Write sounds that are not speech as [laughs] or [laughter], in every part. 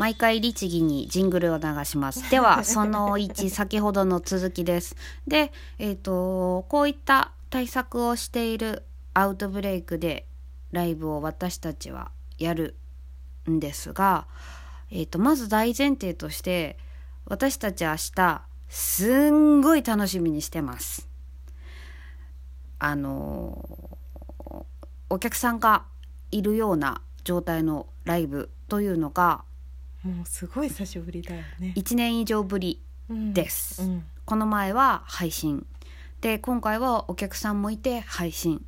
毎回律儀にジングルを流します。では、[laughs] その1、先ほどの続きです。で、えっ、と、こういった対策をしているアウトブレイクでライブを私たちはやるんですが、えっ、と、まず大前提として、私たち明日、すんごい楽しみにしてます。あのお客さんがいるような状態のライブというのがもうすごい久しぶりだよね。1年以上ぶりうんです。うんこの前は配信。で今回はお客さんもいて配信。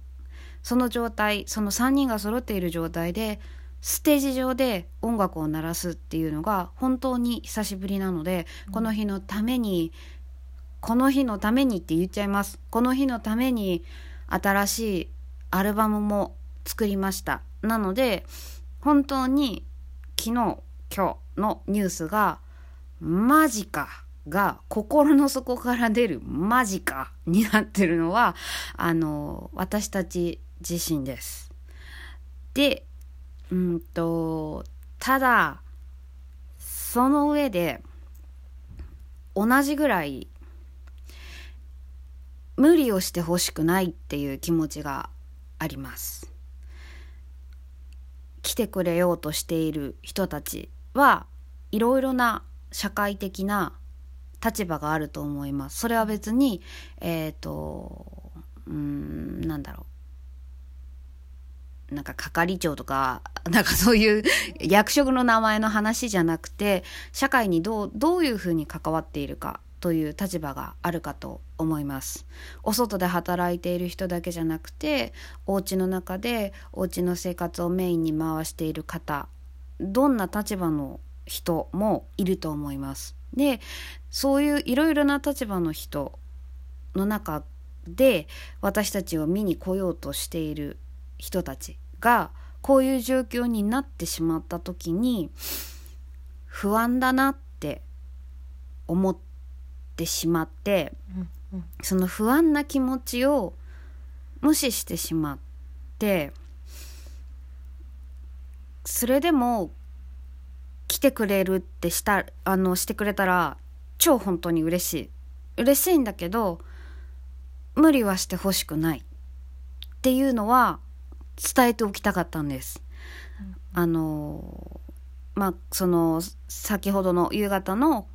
その状態その3人が揃っている状態でステージ上で音楽を鳴らすっていうのが本当に久しぶりなので、この日のためにこの日のためにって言っちゃいます。この日のために新しいアルバムも作りました。なので本当に昨日今日のニュースがマジかが心の底から出るマジかになってるのはあの私たち自身です。でうんとただその上で同じぐらい無理をしてほしくないっていう気持ちがあります。来てくれようとしている人たちはいろいろな社会的な立場があると思います。それは別にえっ、とうーんなんだろうなんか係長とか [laughs] なんかそういう [laughs] 役職の名前の話じゃなくて社会にどうどういうふうに関わっているかという立場があるかと思います。お外で働いている人だけじゃなくてお家の中でお家の生活をメインに回している方どんな立場の人もいると思います。でそういういろいろな立場の人の中で私たちを見に来ようとしている人たちがこういう状況になってしまった時に不安だなって思ってしまってその不安な気持ちを無視してしまってそれでも来てくれるってしたあのしてくれたら超本当に嬉しい。嬉しいんだけど無理はしてほしくない。っていうのは伝えておきたかったんです。あのまあその先ほどの夕方の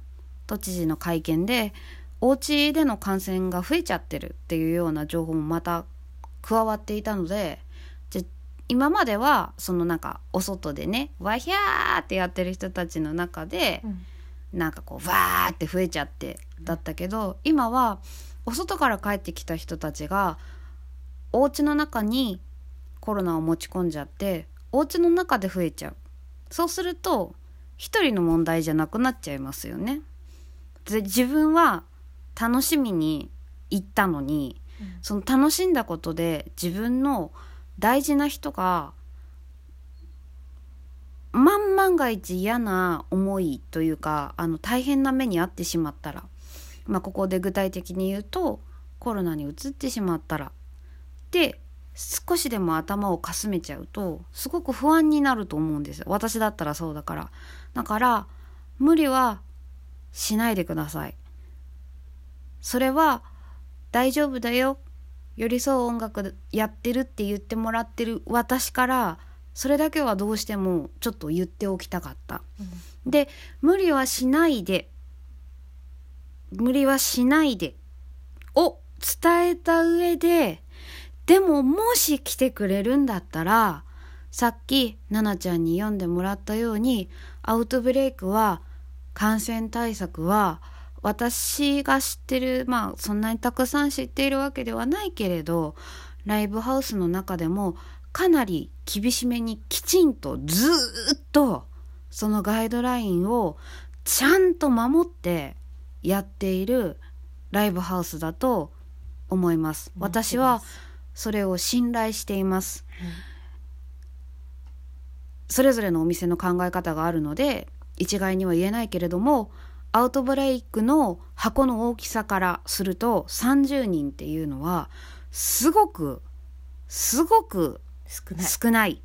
都知事の会見でお家での感染が増えちゃってるっていうような情報もまた加わっていたので今まではそのなんかお外でねわひゃーってやってる人たちの中でうん。なんかこうわーって増えちゃってだったけど今はお外から帰ってきた人たちがお家の中にコロナを持ち込んじゃってお家の中で増えちゃう。そうすると一人の問題じゃなくなっちゃいますよね。で自分は楽しみに行ったのにその楽しんだことで自分の大事な人が万万が一嫌な思いというかあの大変な目に遭ってしまったら、まあ、ここで具体的に言うとコロナにうつってしまったらで少しでも頭をかすめちゃうとすごく不安になると思うんです私だったらそうだから。だから無理はしないでください。それは大丈夫だよ。寄り添う音楽やってるって言ってもらってる私からそれだけはどうしてもちょっと言っておきたかった。で無理はしないで無理はしないでを伝えた上ででももし来てくれるんだったらさっき奈々ちゃんに読んでもらったようにアウトブレイクは感染対策は私が知ってるまあそんなにたくさん知っているわけではないけれどライブハウスの中でもかなり厳しめにきちんとずっとそのガイドラインをちゃんと守ってやっているライブハウスだと思います。私はそれを信頼しています。それぞれのお店の考え方があるので一概には言えないけれどもアウトブレイクの箱の大きさからすると30人っていうのはすごくすごく少ない少ない。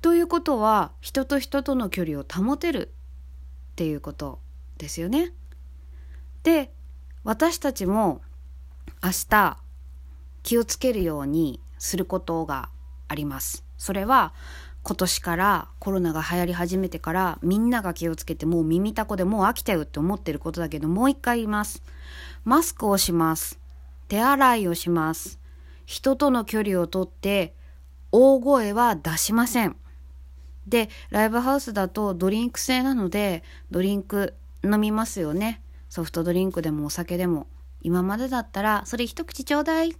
ということは人と人との距離を保てるっていうことですよね。で私たちも明日気をつけるようにすることがあります。それは今年からコロナが流行り始めてからみんなが気をつけてもう耳たこでもう飽きたよって思ってることだけどもう一回言います。マスクをします。手洗いをします。人との距離をとって大声は出しません。で、ライブハウスだとドリンク制なのでドリンク飲みますよね。ソフトドリンクでもお酒でも。今までだったらそれ一口ちょうだい。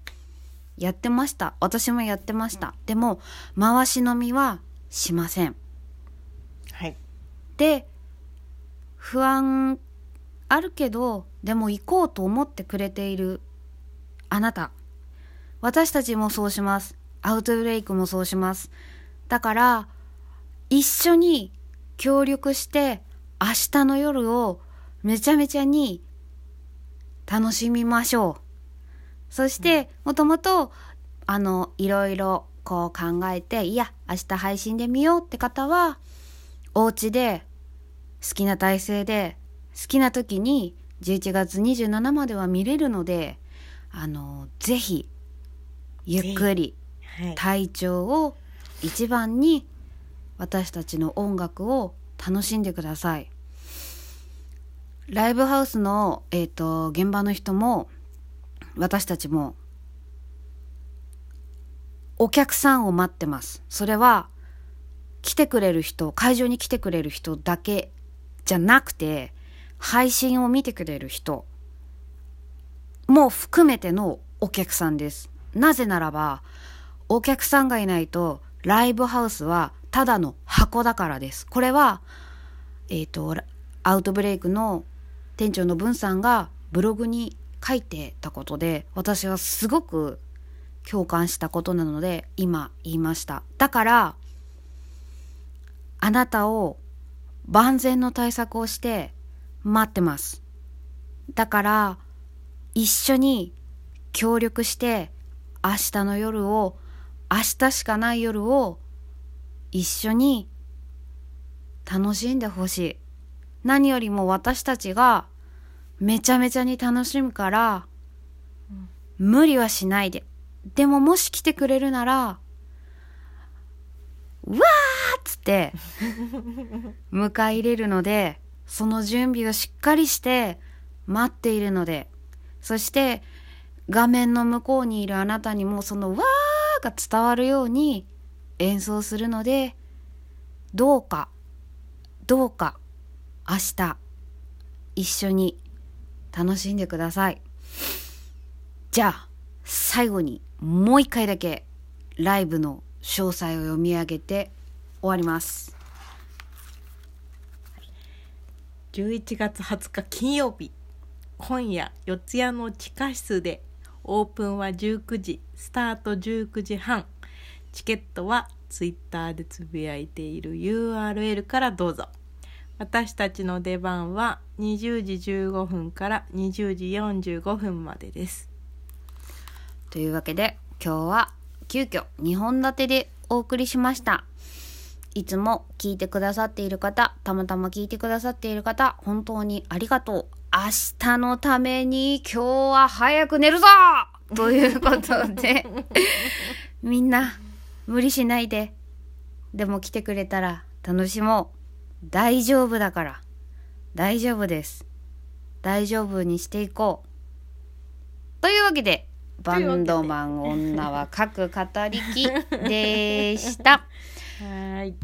やってました。私もやってました。でも、回し飲みはしません。はいで、不安あるけど、でも行こうと思ってくれているあなた。私たちもそうします。アウトブレイクもそうします。だから、一緒に協力して明日の夜をめちゃめちゃに楽しみましょう。そして、もともと、あの、いろいろこう考えて、いや、明日配信で見ようって方は、お家で好きな体勢で好きな時に11月27までは見れるのであのぜひゆっくりはい。体調を一番に私たちの音楽を楽しんでください。ライブハウスの、えー、と現場の人も私たちもお客さんを待ってます。それは来てくれる人会場に来てくれる人だけじゃなくて配信を見てくれる人も含めてのお客さんです。なぜならばお客さんがいないとライブハウスはただの箱だからです。これはえっ、とアウトブレイクの店長の文さんがブログに書いてたことで私はすごく共感したことなので今言いました。だからあなたを万全の対策をして待ってます。だから一緒に協力して明日の夜を明日しかない夜を一緒に楽しんでほしい。何よりも私たちがめちゃめちゃに楽しむから無理はしないででももし来てくれるならうわーっつって [laughs] 迎え入れるのでその準備をしっかりして待っているのでそして画面の向こうにいるあなたにもそのわーが伝わるように演奏するのでどうかどうか明日一緒に楽しんでください。じゃあ最後にもう一回だけライブの詳細を読み上げて終わります。11月20日金曜日今夜四谷の地下室でオープンは19時スタート19時半。チケットはツイッターでつぶやいている URL からどうぞ。私たちの出番は20時15分から20時45分までです。というわけで今日は急遽2本立てでお送りしました。いつも聞いてくださっている方たまたま聞いてくださっている方本当にありがとう。明日のために今日は早く寝るぞ！ということで [laughs] みんな無理しないで。でも来てくれたら楽しもう。大丈夫だから。大丈夫です。大丈夫にしていこう。というわけでバンドマン女は各語りきでした。[laughs] はい